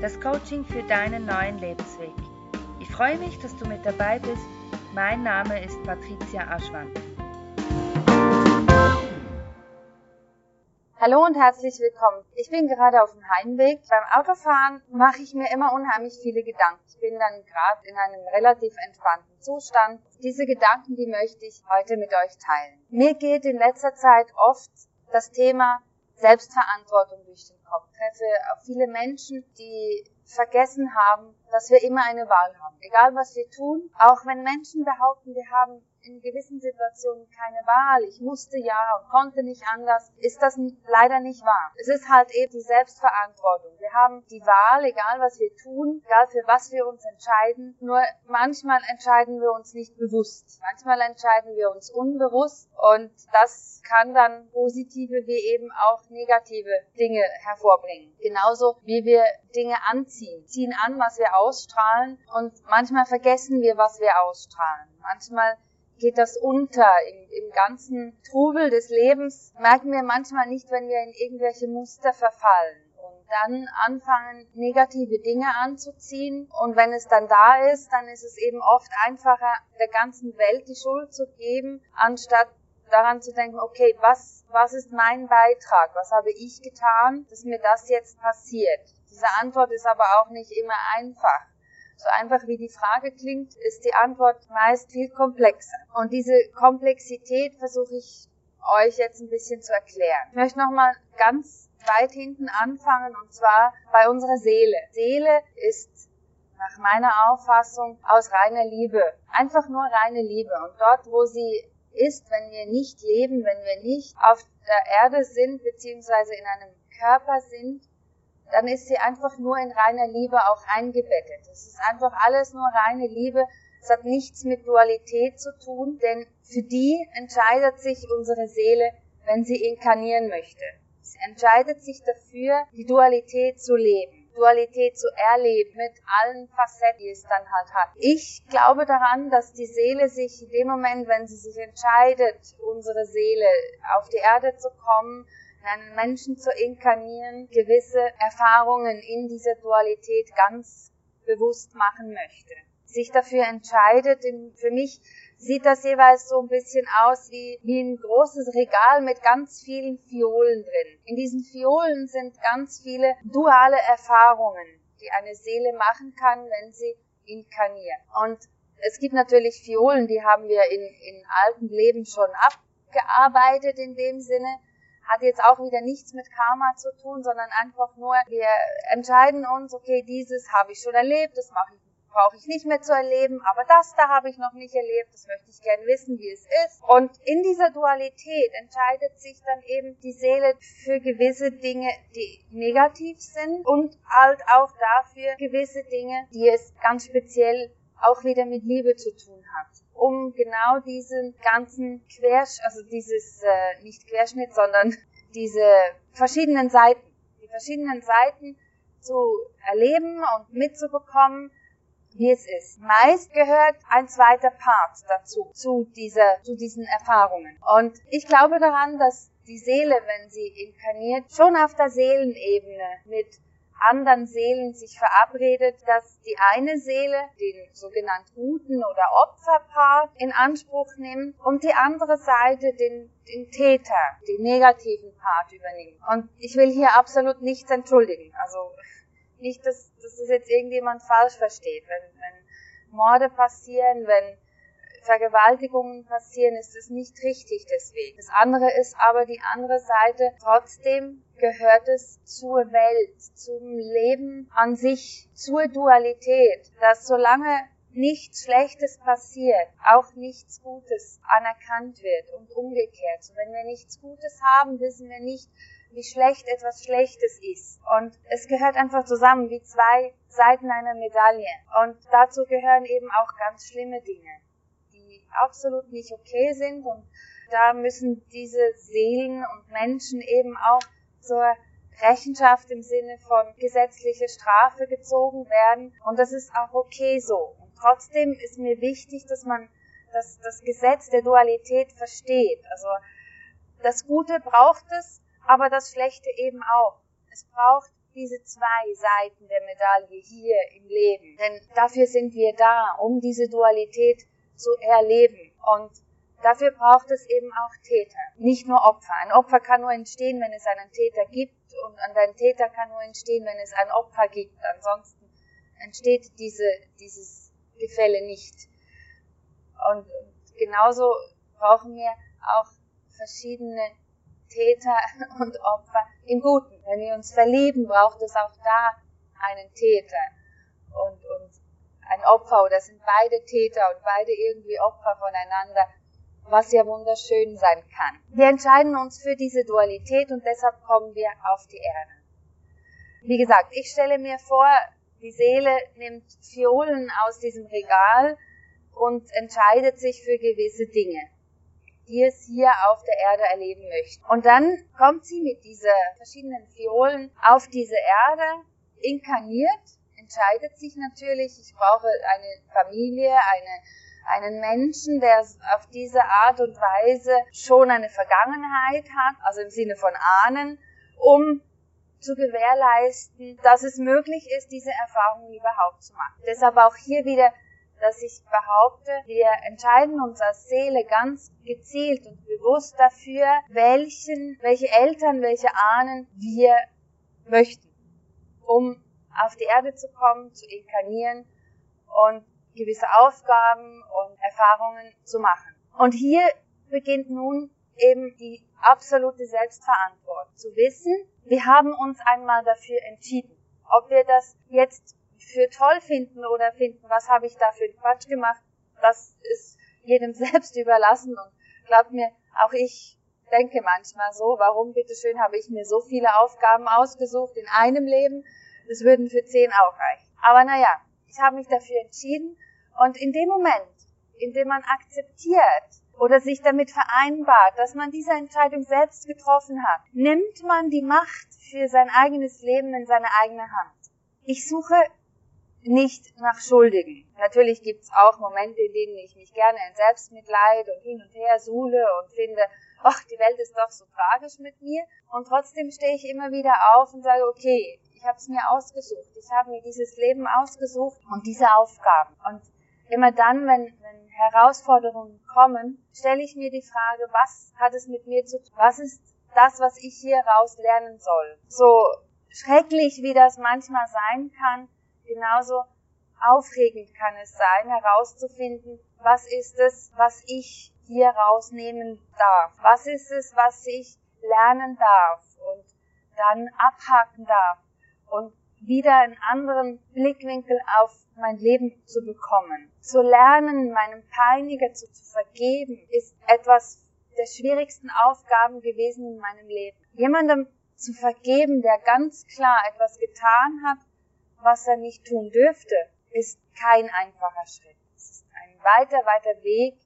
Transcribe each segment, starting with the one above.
das Coaching für deinen neuen Lebensweg. Ich freue mich, dass du mit dabei bist. Mein Name ist Patricia Aschwand. Hallo und herzlich willkommen. Ich bin gerade auf dem Heimweg. Beim Autofahren mache ich mir immer unheimlich viele Gedanken. Ich bin dann gerade in einem relativ entspannten Zustand. Diese Gedanken, die möchte ich heute mit euch teilen. Mir geht in letzter Zeit oft das Thema Selbstverantwortung durch den Kopf. Treffe viele Menschen, die vergessen haben, dass wir immer eine Wahl haben. Egal was wir tun, auch wenn Menschen behaupten, wir haben in gewissen Situationen keine Wahl, ich musste ja und konnte nicht anders, ist das leider nicht wahr. Es ist halt eben die Selbstverantwortung. Wir haben die Wahl, egal was wir tun, egal für was wir uns entscheiden, nur manchmal entscheiden wir uns nicht bewusst. Manchmal entscheiden wir uns unbewusst und das kann dann positive wie eben auch negative Dinge hervorbringen. Genauso wie wir Dinge anziehen. Ziehen an, was wir ausstrahlen und manchmal vergessen wir, was wir ausstrahlen. Manchmal geht das unter im, im ganzen Trubel des Lebens, merken wir manchmal nicht, wenn wir in irgendwelche Muster verfallen und dann anfangen, negative Dinge anzuziehen. Und wenn es dann da ist, dann ist es eben oft einfacher, der ganzen Welt die Schuld zu geben, anstatt daran zu denken, okay, was, was ist mein Beitrag? Was habe ich getan, dass mir das jetzt passiert? Diese Antwort ist aber auch nicht immer einfach. So einfach wie die Frage klingt, ist die Antwort meist viel komplexer. Und diese Komplexität versuche ich euch jetzt ein bisschen zu erklären. Ich möchte nochmal ganz weit hinten anfangen und zwar bei unserer Seele. Seele ist nach meiner Auffassung aus reiner Liebe. Einfach nur reine Liebe. Und dort, wo sie ist, wenn wir nicht leben, wenn wir nicht auf der Erde sind, beziehungsweise in einem Körper sind, dann ist sie einfach nur in reiner Liebe auch eingebettet. Es ist einfach alles nur reine Liebe. Es hat nichts mit Dualität zu tun, denn für die entscheidet sich unsere Seele, wenn sie inkarnieren möchte. Sie entscheidet sich dafür, die Dualität zu leben. Dualität zu erleben mit allen Facetten, die es dann halt hat. Ich glaube daran, dass die Seele sich in dem Moment, wenn sie sich entscheidet, unsere Seele auf die Erde zu kommen, einen Menschen zu inkarnieren, gewisse Erfahrungen in dieser Dualität ganz bewusst machen möchte. Sich dafür entscheidet, für mich sieht das jeweils so ein bisschen aus wie, wie ein großes Regal mit ganz vielen Fiolen drin. In diesen Fiolen sind ganz viele duale Erfahrungen, die eine Seele machen kann, wenn sie inkarniert. Und es gibt natürlich Fiolen, die haben wir in, in alten Leben schon abgearbeitet in dem Sinne hat jetzt auch wieder nichts mit Karma zu tun, sondern einfach nur, wir entscheiden uns, okay, dieses habe ich schon erlebt, das mache ich brauche ich nicht mehr zu erleben, aber das da habe ich noch nicht erlebt, das möchte ich gern wissen, wie es ist. Und in dieser Dualität entscheidet sich dann eben die Seele für gewisse Dinge, die negativ sind und halt auch dafür gewisse Dinge, die es ganz speziell auch wieder mit Liebe zu tun hat um genau diesen ganzen Quersch, also dieses äh, nicht Querschnitt, sondern diese verschiedenen Seiten, die verschiedenen Seiten zu erleben und mitzubekommen, wie es ist. Meist gehört ein zweiter Part dazu, zu dieser, zu diesen Erfahrungen. Und ich glaube daran, dass die Seele, wenn sie inkarniert, schon auf der Seelenebene mit anderen Seelen sich verabredet, dass die eine Seele den sogenannten guten oder Opferpart in Anspruch nimmt und die andere Seite den, den Täter, den negativen Part übernimmt. Und ich will hier absolut nichts entschuldigen. Also nicht, dass, dass das jetzt irgendjemand falsch versteht. Wenn, wenn Morde passieren, wenn Vergewaltigungen passieren, ist es nicht richtig deswegen. Das andere ist aber die andere Seite. Trotzdem gehört es zur Welt, zum Leben an sich, zur Dualität, dass solange nichts Schlechtes passiert, auch nichts Gutes anerkannt wird und umgekehrt. Und wenn wir nichts Gutes haben, wissen wir nicht, wie schlecht etwas Schlechtes ist. Und es gehört einfach zusammen wie zwei Seiten einer Medaille. Und dazu gehören eben auch ganz schlimme Dinge absolut nicht okay sind und da müssen diese Seelen und Menschen eben auch zur Rechenschaft im Sinne von gesetzliche Strafe gezogen werden und das ist auch okay so. Und trotzdem ist mir wichtig, dass man das, das Gesetz der Dualität versteht. Also das Gute braucht es, aber das Schlechte eben auch. Es braucht diese zwei Seiten der Medaille hier im Leben. Denn dafür sind wir da, um diese Dualität zu erleben. Und dafür braucht es eben auch Täter, nicht nur Opfer. Ein Opfer kann nur entstehen, wenn es einen Täter gibt und ein Täter kann nur entstehen, wenn es ein Opfer gibt. Ansonsten entsteht diese, dieses Gefälle nicht. Und genauso brauchen wir auch verschiedene Täter und Opfer im Guten. Wenn wir uns verlieben, braucht es auch da einen Täter und, und ein Opfer oder sind beide Täter und beide irgendwie Opfer voneinander, was ja wunderschön sein kann. Wir entscheiden uns für diese Dualität und deshalb kommen wir auf die Erde. Wie gesagt, ich stelle mir vor, die Seele nimmt Fiolen aus diesem Regal und entscheidet sich für gewisse Dinge die es hier auf der Erde erleben möchten. Und dann kommt sie mit diesen verschiedenen Fiolen auf diese Erde, inkarniert, entscheidet sich natürlich, ich brauche eine Familie, eine, einen Menschen, der auf diese Art und Weise schon eine Vergangenheit hat, also im Sinne von Ahnen, um zu gewährleisten, dass es möglich ist, diese Erfahrungen überhaupt zu machen. Deshalb auch hier wieder dass ich behaupte, wir entscheiden uns als Seele ganz gezielt und bewusst dafür, welchen, welche Eltern, welche Ahnen wir möchten, um auf die Erde zu kommen, zu inkarnieren und gewisse Aufgaben und Erfahrungen zu machen. Und hier beginnt nun eben die absolute Selbstverantwortung. Zu wissen, wir haben uns einmal dafür entschieden. Ob wir das jetzt für toll finden oder finden, was habe ich da für Quatsch gemacht, das ist jedem selbst überlassen und glaubt mir, auch ich denke manchmal so, warum bitteschön habe ich mir so viele Aufgaben ausgesucht in einem Leben, das würden für zehn auch reichen. Aber naja, ich habe mich dafür entschieden und in dem Moment, in dem man akzeptiert oder sich damit vereinbart, dass man diese Entscheidung selbst getroffen hat, nimmt man die Macht für sein eigenes Leben in seine eigene Hand. Ich suche nicht nach Schuldigen. Natürlich gibt's auch Momente, in denen ich mich gerne in Selbstmitleid und hin und her suhle und finde, ach, die Welt ist doch so tragisch mit mir. Und trotzdem stehe ich immer wieder auf und sage, okay, ich habe es mir ausgesucht. Ich habe mir dieses Leben ausgesucht und diese Aufgaben. Und immer dann, wenn, wenn Herausforderungen kommen, stelle ich mir die Frage, was hat es mit mir zu tun? Was ist das, was ich hier raus lernen soll? So schrecklich, wie das manchmal sein kann, genauso aufregend kann es sein, herauszufinden, was ist es, was ich hier rausnehmen darf? Was ist es, was ich lernen darf und dann abhaken darf und wieder einen anderen Blickwinkel auf mein Leben zu bekommen. Zu lernen, meinem Peiniger zu, zu vergeben, ist etwas der schwierigsten Aufgaben gewesen in meinem Leben. Jemandem zu vergeben, der ganz klar etwas getan hat, was er nicht tun dürfte, ist kein einfacher Schritt. Es ist ein weiter, weiter Weg,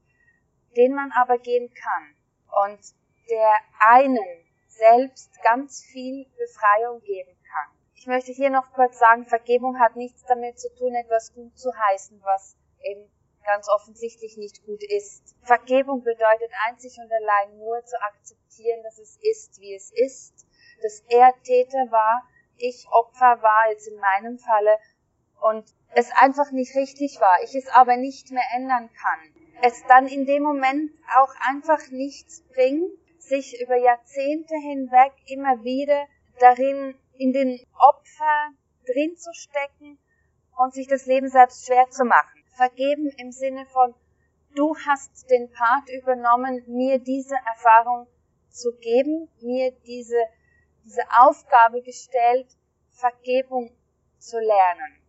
den man aber gehen kann und der einen selbst ganz viel Befreiung geben kann. Ich möchte hier noch kurz sagen, Vergebung hat nichts damit zu tun, etwas gut zu heißen, was eben ganz offensichtlich nicht gut ist. Vergebung bedeutet einzig und allein nur zu akzeptieren, dass es ist, wie es ist, dass er Täter war, ich Opfer war, jetzt in meinem Falle, und es einfach nicht richtig war, ich es aber nicht mehr ändern kann. Es dann in dem Moment auch einfach nichts bringt, sich über Jahrzehnte hinweg immer wieder darin in den Opfer drin zu stecken und sich das Leben selbst schwer zu machen. Vergeben im Sinne von, du hast den Part übernommen, mir diese Erfahrung zu geben, mir diese diese Aufgabe gestellt, Vergebung zu lernen,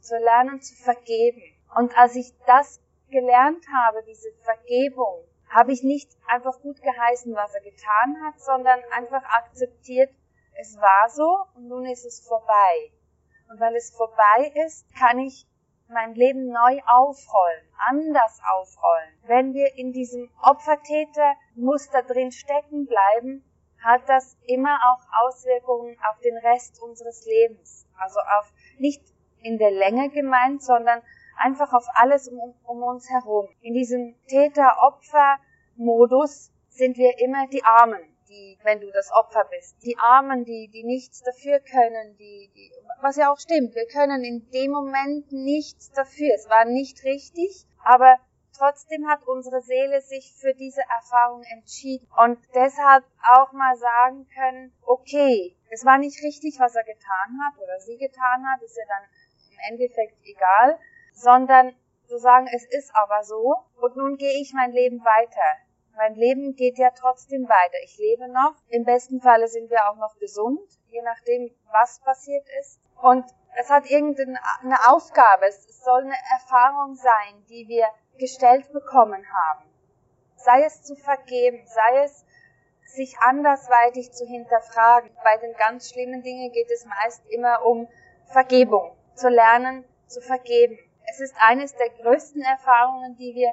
zu lernen zu vergeben. Und als ich das gelernt habe, diese Vergebung, habe ich nicht einfach gut geheißen, was er getan hat, sondern einfach akzeptiert, es war so und nun ist es vorbei. Und weil es vorbei ist, kann ich mein Leben neu aufrollen, anders aufrollen. Wenn wir in diesem Opfertäter-Muster drin stecken bleiben, hat das immer auch Auswirkungen auf den Rest unseres Lebens. Also auf nicht in der Länge gemeint, sondern einfach auf alles um, um uns herum. In diesem Täter-Opfer-Modus sind wir immer die Armen, die, wenn du das Opfer bist. Die Armen, die, die nichts dafür können, die, die, was ja auch stimmt, wir können in dem Moment nichts dafür. Es war nicht richtig, aber trotzdem hat unsere Seele sich für diese Erfahrung entschieden und deshalb auch mal sagen können, okay, es war nicht richtig, was er getan hat oder sie getan hat, ist ja dann im Endeffekt egal, sondern zu sagen, es ist aber so und nun gehe ich mein Leben weiter. Mein Leben geht ja trotzdem weiter. Ich lebe noch. Im besten Falle sind wir auch noch gesund, je nachdem, was passiert ist. Und es hat irgendeine Aufgabe. Es soll eine Erfahrung sein, die wir gestellt bekommen haben. Sei es zu vergeben, sei es sich andersweitig zu hinterfragen. Bei den ganz schlimmen Dingen geht es meist immer um Vergebung, zu lernen, zu vergeben. Es ist eines der größten Erfahrungen, die wir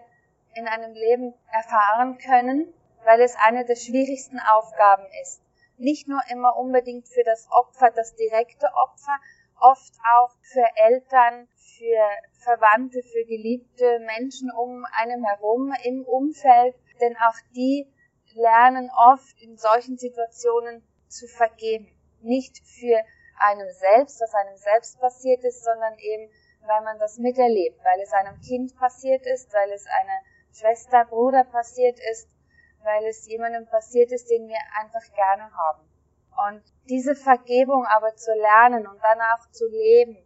in einem Leben erfahren können, weil es eine der schwierigsten Aufgaben ist. Nicht nur immer unbedingt für das Opfer, das direkte Opfer, oft auch für Eltern, für Verwandte, für geliebte Menschen um einem herum im Umfeld, denn auch die lernen oft in solchen Situationen zu vergeben. Nicht für einem selbst, was einem selbst passiert ist, sondern eben, weil man das miterlebt, weil es einem Kind passiert ist, weil es einer Schwester, Bruder passiert ist, weil es jemandem passiert ist, den wir einfach gerne haben. Und diese Vergebung aber zu lernen und danach zu leben,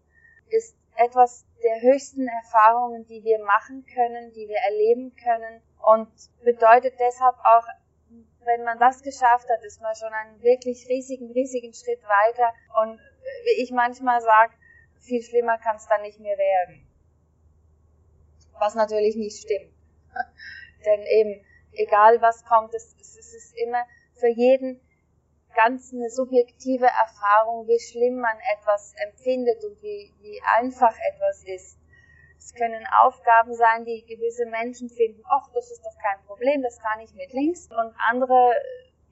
ist etwas der höchsten Erfahrungen, die wir machen können, die wir erleben können und bedeutet deshalb auch wenn man das geschafft hat, ist man schon einen wirklich riesigen, riesigen Schritt weiter. Und wie ich manchmal sage, viel schlimmer kann es dann nicht mehr werden. Was natürlich nicht stimmt. Denn eben, egal was kommt, es, es ist immer für jeden ganz eine subjektive Erfahrung, wie schlimm man etwas empfindet und wie, wie einfach etwas ist. Es können Aufgaben sein, die gewisse Menschen finden, ach, das ist doch kein Problem, das kann ich mit links. Und andere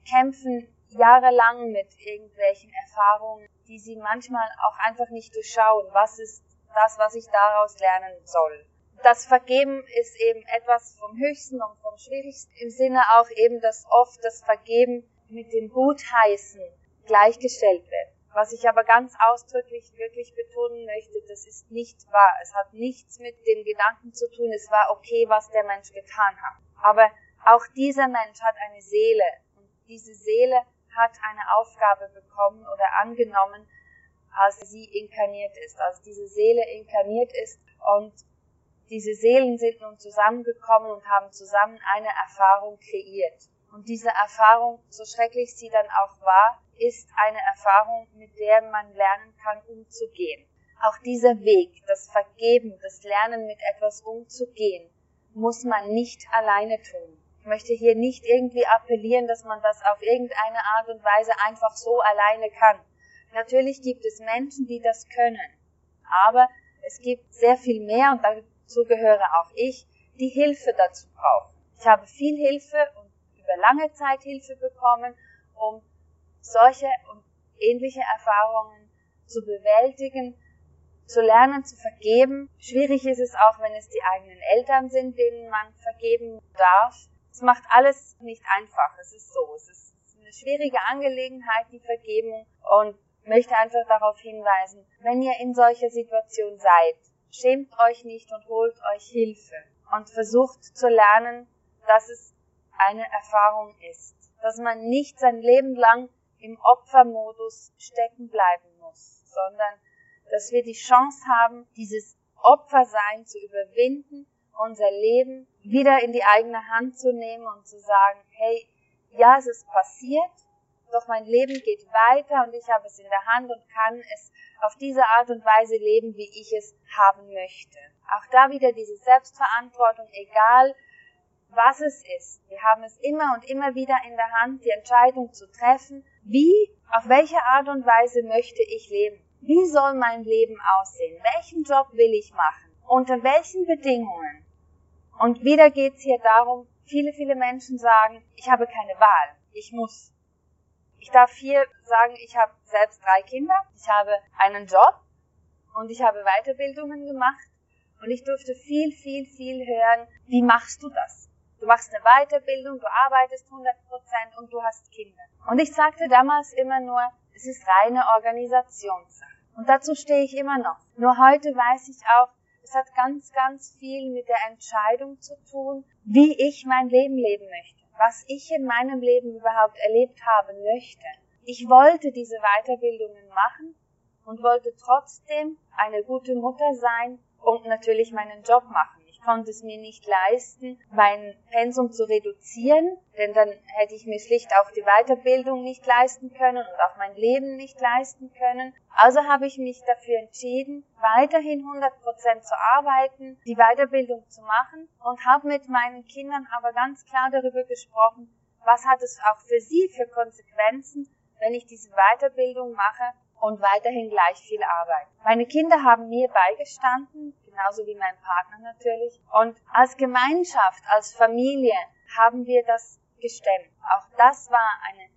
kämpfen jahrelang mit irgendwelchen Erfahrungen, die sie manchmal auch einfach nicht durchschauen. Was ist das, was ich daraus lernen soll? Das Vergeben ist eben etwas vom Höchsten und vom Schwierigsten im Sinne auch eben, dass oft das Vergeben mit dem Gutheißen gleichgestellt wird. Was ich aber ganz ausdrücklich wirklich betonen möchte, das ist nicht wahr. Es hat nichts mit dem Gedanken zu tun, es war okay, was der Mensch getan hat. Aber auch dieser Mensch hat eine Seele und diese Seele hat eine Aufgabe bekommen oder angenommen, als sie inkarniert ist, als diese Seele inkarniert ist und diese Seelen sind nun zusammengekommen und haben zusammen eine Erfahrung kreiert. Und diese Erfahrung, so schrecklich sie dann auch war, ist eine Erfahrung, mit der man lernen kann, umzugehen. Auch dieser Weg, das Vergeben, das Lernen mit etwas umzugehen, muss man nicht alleine tun. Ich möchte hier nicht irgendwie appellieren, dass man das auf irgendeine Art und Weise einfach so alleine kann. Natürlich gibt es Menschen, die das können. Aber es gibt sehr viel mehr, und dazu gehöre auch ich, die Hilfe dazu brauchen. Ich habe viel Hilfe und über lange Zeit Hilfe bekommen, um solche und ähnliche Erfahrungen zu bewältigen, zu lernen, zu vergeben. Schwierig ist es auch, wenn es die eigenen Eltern sind, denen man vergeben darf. Es macht alles nicht einfach. Es ist so. Es ist eine schwierige Angelegenheit, die Vergebung. Und möchte einfach darauf hinweisen, wenn ihr in solcher Situation seid, schämt euch nicht und holt euch Hilfe. Und versucht zu lernen, dass es eine Erfahrung ist, dass man nicht sein Leben lang im Opfermodus stecken bleiben muss, sondern dass wir die Chance haben, dieses Opfersein zu überwinden, unser Leben wieder in die eigene Hand zu nehmen und zu sagen, hey, ja, es ist passiert, doch mein Leben geht weiter und ich habe es in der Hand und kann es auf diese Art und Weise leben, wie ich es haben möchte. Auch da wieder diese Selbstverantwortung, egal was es ist. Wir haben es immer und immer wieder in der Hand, die Entscheidung zu treffen, wie, auf welche Art und Weise möchte ich leben? Wie soll mein Leben aussehen? Welchen Job will ich machen? Unter welchen Bedingungen? Und wieder geht es hier darum, viele, viele Menschen sagen, ich habe keine Wahl, ich muss. Ich darf hier sagen, ich habe selbst drei Kinder, ich habe einen Job und ich habe Weiterbildungen gemacht und ich durfte viel, viel, viel hören, wie machst du das? Du machst eine Weiterbildung, du arbeitest 100 Prozent und du hast Kinder. Und ich sagte damals immer nur, es ist reine Organisationssache. Und dazu stehe ich immer noch. Nur heute weiß ich auch, es hat ganz, ganz viel mit der Entscheidung zu tun, wie ich mein Leben leben möchte, was ich in meinem Leben überhaupt erlebt haben möchte. Ich wollte diese Weiterbildungen machen und wollte trotzdem eine gute Mutter sein und natürlich meinen Job machen. Konnte es mir nicht leisten, mein Pensum zu reduzieren, denn dann hätte ich mir schlicht auch die Weiterbildung nicht leisten können und auch mein Leben nicht leisten können. Also habe ich mich dafür entschieden, weiterhin 100 Prozent zu arbeiten, die Weiterbildung zu machen und habe mit meinen Kindern aber ganz klar darüber gesprochen, was hat es auch für sie für Konsequenzen, wenn ich diese Weiterbildung mache und weiterhin gleich viel arbeite. Meine Kinder haben mir beigestanden, genauso wie mein Partner natürlich. Und als Gemeinschaft, als Familie haben wir das gestemmt. Auch das war eine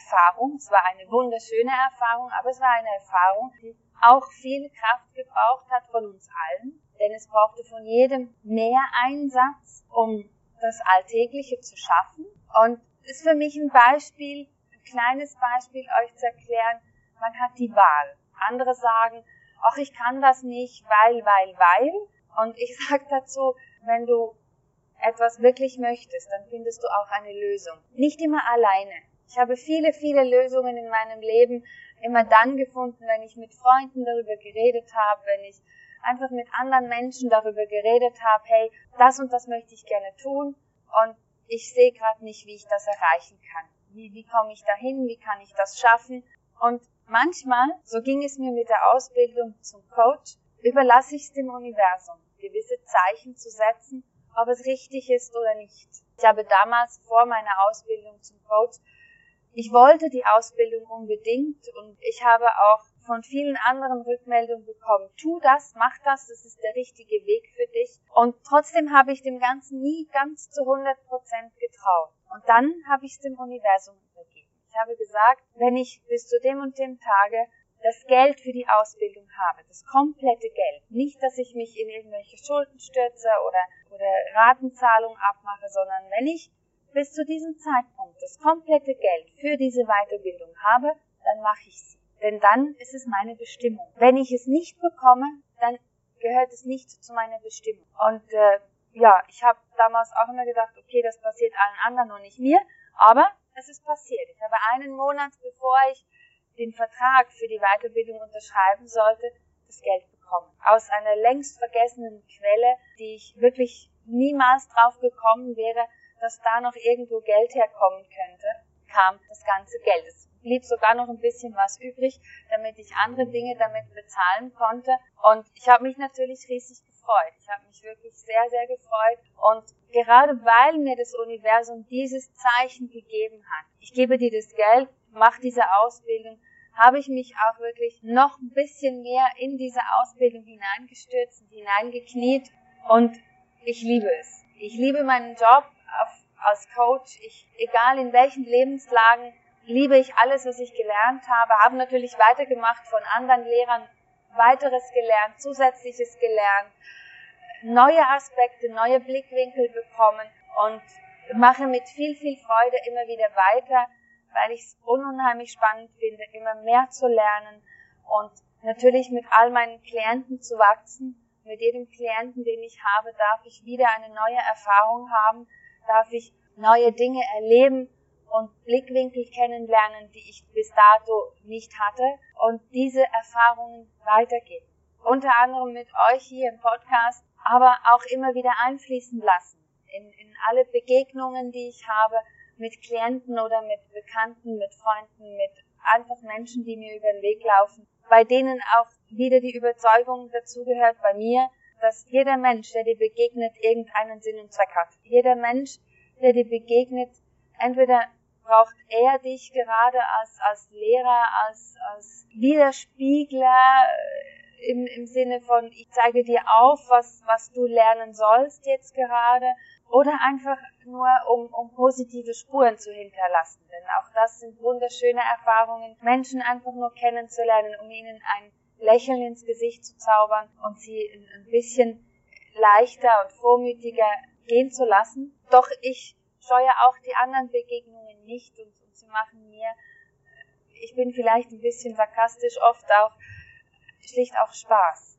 Erfahrung, es war eine wunderschöne Erfahrung, aber es war eine Erfahrung, die auch viel Kraft gebraucht hat von uns allen, denn es brauchte von jedem mehr Einsatz, um das Alltägliche zu schaffen. Und ist für mich ein Beispiel, ein kleines Beispiel, euch zu erklären, man hat die Wahl. Andere sagen, ach, ich kann das nicht, weil, weil, weil. Und ich sage dazu, wenn du etwas wirklich möchtest, dann findest du auch eine Lösung. Nicht immer alleine. Ich habe viele, viele Lösungen in meinem Leben immer dann gefunden, wenn ich mit Freunden darüber geredet habe, wenn ich einfach mit anderen Menschen darüber geredet habe, hey, das und das möchte ich gerne tun und ich sehe gerade nicht, wie ich das erreichen kann. Wie, wie komme ich dahin? Wie kann ich das schaffen? Und Manchmal, so ging es mir mit der Ausbildung zum Coach, überlasse ich es dem Universum, gewisse Zeichen zu setzen, ob es richtig ist oder nicht. Ich habe damals vor meiner Ausbildung zum Coach, ich wollte die Ausbildung unbedingt und ich habe auch von vielen anderen Rückmeldungen bekommen, tu das, mach das, das ist der richtige Weg für dich. Und trotzdem habe ich dem Ganzen nie ganz zu 100 Prozent getraut. Und dann habe ich es dem Universum übergeben. Habe gesagt, wenn ich bis zu dem und dem Tage das Geld für die Ausbildung habe, das komplette Geld, nicht, dass ich mich in irgendwelche Schulden stürze oder, oder Ratenzahlung abmache, sondern wenn ich bis zu diesem Zeitpunkt das komplette Geld für diese Weiterbildung habe, dann mache ich sie. Denn dann ist es meine Bestimmung. Wenn ich es nicht bekomme, dann gehört es nicht zu meiner Bestimmung. Und äh, ja, ich habe damals auch immer gedacht, okay, das passiert allen anderen und nicht mir. Aber es ist passiert. Ich habe einen Monat, bevor ich den Vertrag für die Weiterbildung unterschreiben sollte, das Geld bekommen. Aus einer längst vergessenen Quelle, die ich wirklich niemals drauf gekommen wäre, dass da noch irgendwo Geld herkommen könnte, kam das ganze Geld. Es blieb sogar noch ein bisschen was übrig, damit ich andere Dinge damit bezahlen konnte. Und ich habe mich natürlich riesig gefreut. Ich habe mich wirklich sehr, sehr gefreut. Und gerade weil mir das Universum dieses Zeichen gegeben hat, ich gebe dir das Geld, mach diese Ausbildung, habe ich mich auch wirklich noch ein bisschen mehr in diese Ausbildung hineingestürzt hineingekniet und ich liebe es. Ich liebe meinen Job als Coach. Ich, egal in welchen Lebenslagen, liebe ich alles, was ich gelernt habe, habe natürlich weitergemacht von anderen Lehrern, weiteres gelernt, zusätzliches gelernt, neue Aspekte, neue Blickwinkel bekommen und mache mit viel, viel Freude immer wieder weiter, weil ich es unheimlich spannend finde, immer mehr zu lernen und natürlich mit all meinen Klienten zu wachsen. Mit jedem Klienten, den ich habe, darf ich wieder eine neue Erfahrung haben, darf ich neue Dinge erleben und Blickwinkel kennenlernen, die ich bis dato nicht hatte und diese Erfahrungen weitergeben. Unter anderem mit euch hier im Podcast aber auch immer wieder einfließen lassen in, in alle Begegnungen, die ich habe mit Klienten oder mit Bekannten, mit Freunden, mit einfach Menschen, die mir über den Weg laufen, bei denen auch wieder die Überzeugung dazugehört bei mir, dass jeder Mensch, der dir begegnet, irgendeinen Sinn und Zweck hat. Jeder Mensch, der dir begegnet, entweder braucht er dich gerade als, als Lehrer, als, als Widerspiegler, im, im Sinne von, ich zeige dir auf, was, was du lernen sollst jetzt gerade, oder einfach nur, um, um positive Spuren zu hinterlassen. Denn auch das sind wunderschöne Erfahrungen, Menschen einfach nur kennenzulernen, um ihnen ein Lächeln ins Gesicht zu zaubern und sie ein bisschen leichter und vormütiger gehen zu lassen. Doch ich scheue auch die anderen Begegnungen nicht und, und sie machen mir, ich bin vielleicht ein bisschen sarkastisch, oft auch schlicht auch Spaß.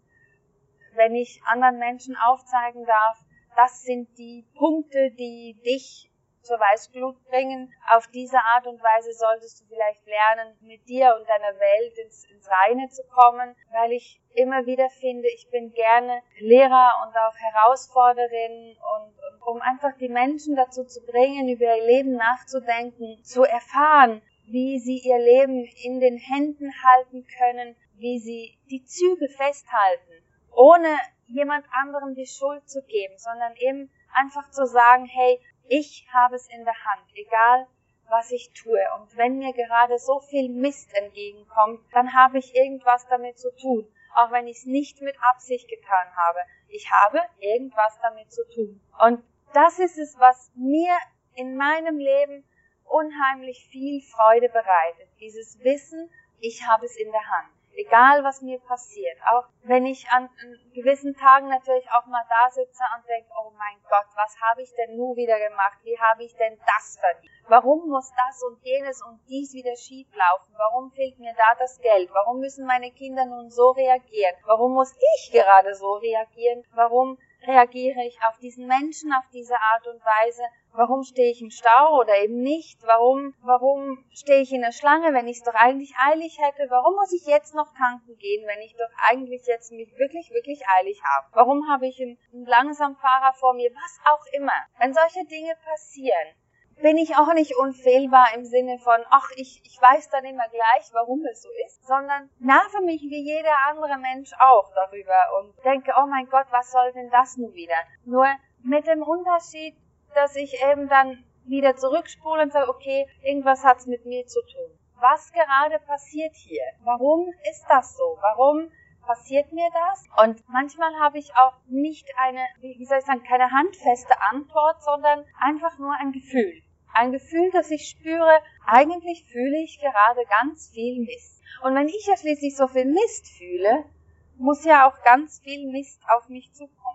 Wenn ich anderen Menschen aufzeigen darf, das sind die Punkte, die dich zur Weißglut bringen. Auf diese Art und Weise solltest du vielleicht lernen, mit dir und deiner Welt ins, ins Reine zu kommen, weil ich immer wieder finde, ich bin gerne Lehrer und auch Herausforderin und um einfach die Menschen dazu zu bringen, über ihr Leben nachzudenken, zu erfahren, wie sie ihr Leben in den Händen halten können, wie sie die Züge festhalten, ohne jemand anderem die Schuld zu geben, sondern eben einfach zu sagen, hey, ich habe es in der Hand, egal was ich tue. Und wenn mir gerade so viel Mist entgegenkommt, dann habe ich irgendwas damit zu tun, auch wenn ich es nicht mit Absicht getan habe. Ich habe irgendwas damit zu tun. Und das ist es, was mir in meinem Leben unheimlich viel Freude bereitet. Dieses Wissen, ich habe es in der Hand egal was mir passiert. Auch wenn ich an, gewissen Tagen natürlich auch mal da sitze und denke, oh mein Gott, was habe ich denn nun wieder gemacht? Wie habe ich denn das verdient? Warum muss das und jenes und dies wieder schief laufen? Warum fehlt mir da das Geld? Warum müssen meine Kinder nun so reagieren? Warum muss ich gerade so reagieren? Warum reagiere ich auf diesen Menschen auf diese Art und Weise? Warum stehe ich im Stau oder eben nicht? Warum, warum stehe ich in der Schlange, wenn ich es doch eigentlich eilig hätte? Warum muss ich jetzt noch tanken gehen, wenn ich doch eigentlich jetzt mich wirklich, wirklich eilig habe? Warum habe ich einen, Langsamfahrer vor mir? Was auch immer. Wenn solche Dinge passieren, bin ich auch nicht unfehlbar im Sinne von, ach, ich, ich weiß dann immer gleich, warum es so ist, sondern nerve mich wie jeder andere Mensch auch darüber und denke, oh mein Gott, was soll denn das nun wieder? Nur mit dem Unterschied, dass ich eben dann wieder zurückspule und sage, okay, irgendwas hat's mit mir zu tun. Was gerade passiert hier? Warum ist das so? Warum passiert mir das? Und manchmal habe ich auch nicht eine, wie soll ich sagen, keine handfeste Antwort, sondern einfach nur ein Gefühl. Ein Gefühl, das ich spüre, eigentlich fühle ich gerade ganz viel Mist. Und wenn ich ja schließlich so viel Mist fühle, muss ja auch ganz viel Mist auf mich zukommen.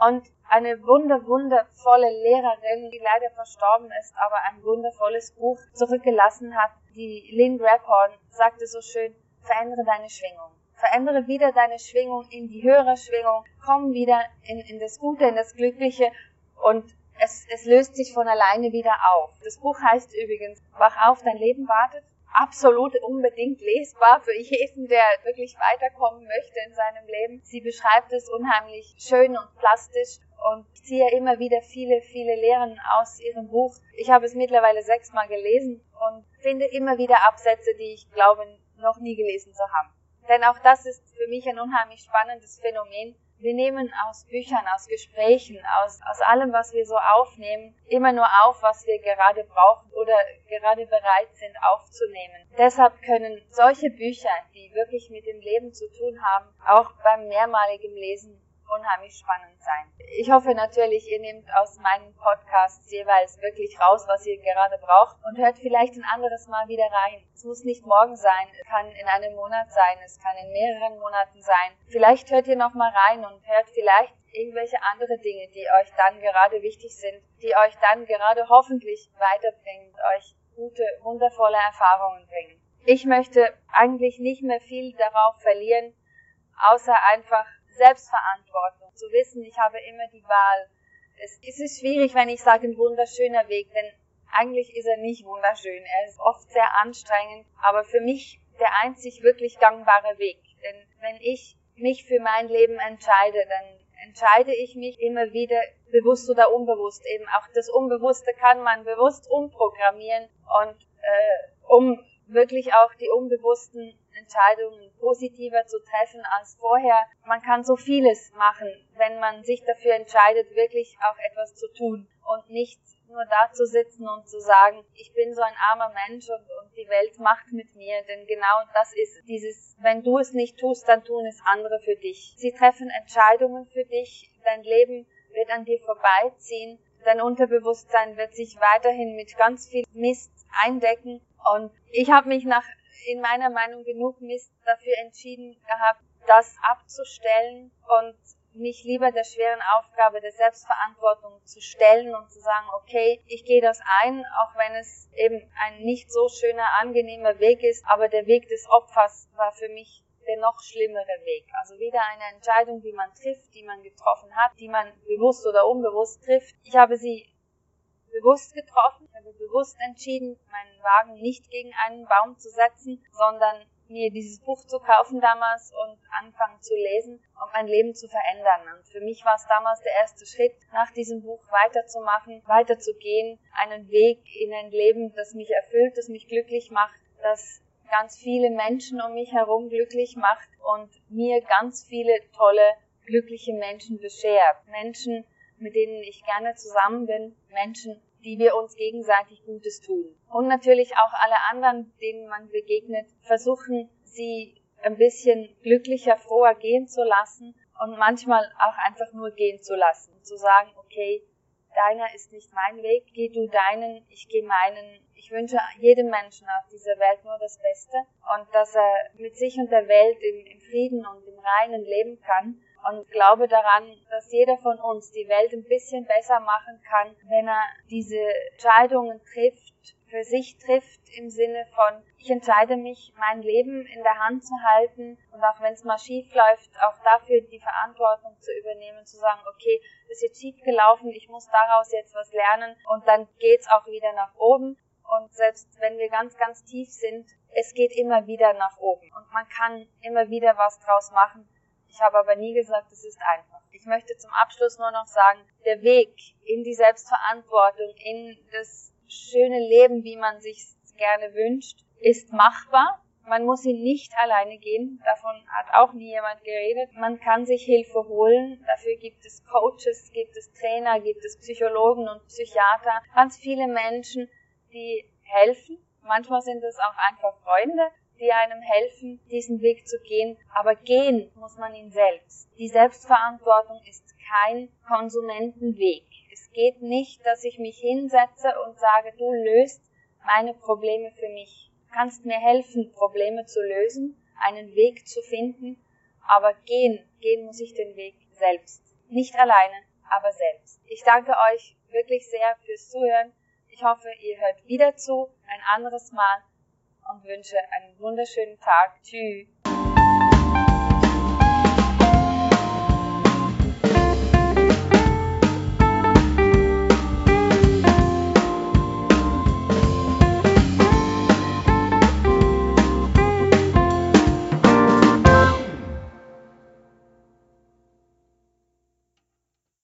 Und eine wunder, wundervolle Lehrerin, die leider verstorben ist, aber ein wundervolles Buch zurückgelassen hat, die Lynn Grabhorn, sagte so schön, verändere deine Schwingung. Verändere wieder deine Schwingung in die höhere Schwingung, komm wieder in, in das Gute, in das Glückliche und es, es löst sich von alleine wieder auf. Das Buch heißt übrigens, Wach auf, dein Leben wartet. Absolut unbedingt lesbar für jeden, der wirklich weiterkommen möchte in seinem Leben. Sie beschreibt es unheimlich schön und plastisch und ziehe immer wieder viele, viele Lehren aus ihrem Buch. Ich habe es mittlerweile sechsmal gelesen und finde immer wieder Absätze, die ich glaube noch nie gelesen zu haben. Denn auch das ist für mich ein unheimlich spannendes Phänomen. Wir nehmen aus Büchern, aus Gesprächen, aus, aus allem, was wir so aufnehmen, immer nur auf, was wir gerade brauchen oder gerade bereit sind aufzunehmen. Deshalb können solche Bücher, die wirklich mit dem Leben zu tun haben, auch beim mehrmaligen Lesen unheimlich spannend sein. Ich hoffe natürlich, ihr nehmt aus meinen Podcasts jeweils wirklich raus, was ihr gerade braucht und hört vielleicht ein anderes Mal wieder rein. Es muss nicht morgen sein, es kann in einem Monat sein, es kann in mehreren Monaten sein. Vielleicht hört ihr noch mal rein und hört vielleicht irgendwelche andere Dinge, die euch dann gerade wichtig sind, die euch dann gerade hoffentlich weiterbringen, euch gute, wundervolle Erfahrungen bringen. Ich möchte eigentlich nicht mehr viel darauf verlieren, außer einfach Selbstverantwortung, zu wissen, ich habe immer die Wahl. Es, ist schwierig, wenn ich sage, ein wunderschöner Weg, denn eigentlich ist er nicht wunderschön. Er ist oft sehr anstrengend, aber für mich der einzig wirklich gangbare Weg. Denn wenn ich mich für mein Leben entscheide, dann entscheide ich mich immer wieder bewusst oder unbewusst. Eben auch das Unbewusste kann man bewusst umprogrammieren und äh, um wirklich auch die unbewussten Entscheidungen positiver zu treffen als vorher. Man kann so vieles machen, wenn man sich dafür entscheidet, wirklich auch etwas zu tun und nicht nur da zu sitzen und zu sagen, ich bin so ein armer Mensch und, und die Welt macht mit mir, denn genau das ist dieses, wenn du es nicht tust, dann tun es andere für dich. Sie treffen Entscheidungen für dich, dein Leben wird an dir vorbeiziehen, dein Unterbewusstsein wird sich weiterhin mit ganz viel Mist eindecken und ich habe mich nach in meiner Meinung genug Mist dafür entschieden gehabt, das abzustellen und mich lieber der schweren Aufgabe der Selbstverantwortung zu stellen und zu sagen, okay, ich gehe das ein, auch wenn es eben ein nicht so schöner, angenehmer Weg ist, aber der Weg des Opfers war für mich der noch schlimmere Weg. Also wieder eine Entscheidung, die man trifft, die man getroffen hat, die man bewusst oder unbewusst trifft. Ich habe sie bewusst getroffen. Ich habe bewusst entschieden, meinen Wagen nicht gegen einen Baum zu setzen, sondern mir dieses Buch zu kaufen damals und anfangen zu lesen, um mein Leben zu verändern. Und für mich war es damals der erste Schritt, nach diesem Buch weiterzumachen, weiterzugehen, einen Weg in ein Leben, das mich erfüllt, das mich glücklich macht, das ganz viele Menschen um mich herum glücklich macht und mir ganz viele tolle, glückliche Menschen beschert. Menschen, mit denen ich gerne zusammen bin, Menschen, die wir uns gegenseitig Gutes tun. Und natürlich auch alle anderen, denen man begegnet, versuchen, sie ein bisschen glücklicher, froher gehen zu lassen und manchmal auch einfach nur gehen zu lassen. Zu sagen, okay, deiner ist nicht mein Weg, geh du deinen, ich gehe meinen. Ich wünsche jedem Menschen auf dieser Welt nur das Beste und dass er mit sich und der Welt im Frieden und im Reinen leben kann und glaube daran, dass jeder von uns die Welt ein bisschen besser machen kann, wenn er diese Entscheidungen trifft, für sich trifft im Sinne von, ich entscheide mich, mein Leben in der Hand zu halten. Und auch wenn es mal schief läuft, auch dafür die Verantwortung zu übernehmen, zu sagen, okay, das ist jetzt schief gelaufen, ich muss daraus jetzt was lernen. Und dann geht's auch wieder nach oben. Und selbst wenn wir ganz, ganz tief sind, es geht immer wieder nach oben. Und man kann immer wieder was draus machen ich habe aber nie gesagt, es ist einfach. Ich möchte zum Abschluss nur noch sagen, der Weg in die Selbstverantwortung, in das schöne Leben, wie man sich gerne wünscht, ist machbar. Man muss ihn nicht alleine gehen. Davon hat auch nie jemand geredet. Man kann sich Hilfe holen. Dafür gibt es Coaches, gibt es Trainer, gibt es Psychologen und Psychiater. Ganz viele Menschen, die helfen. Manchmal sind es auch einfach Freunde die einem helfen, diesen Weg zu gehen. Aber gehen muss man ihn selbst. Die Selbstverantwortung ist kein Konsumentenweg. Es geht nicht, dass ich mich hinsetze und sage, du löst meine Probleme für mich. Du kannst mir helfen, Probleme zu lösen, einen Weg zu finden, aber gehen, gehen muss ich den Weg selbst. Nicht alleine, aber selbst. Ich danke euch wirklich sehr fürs Zuhören. Ich hoffe, ihr hört wieder zu, ein anderes Mal und wünsche einen wunderschönen Tag. Tschüss.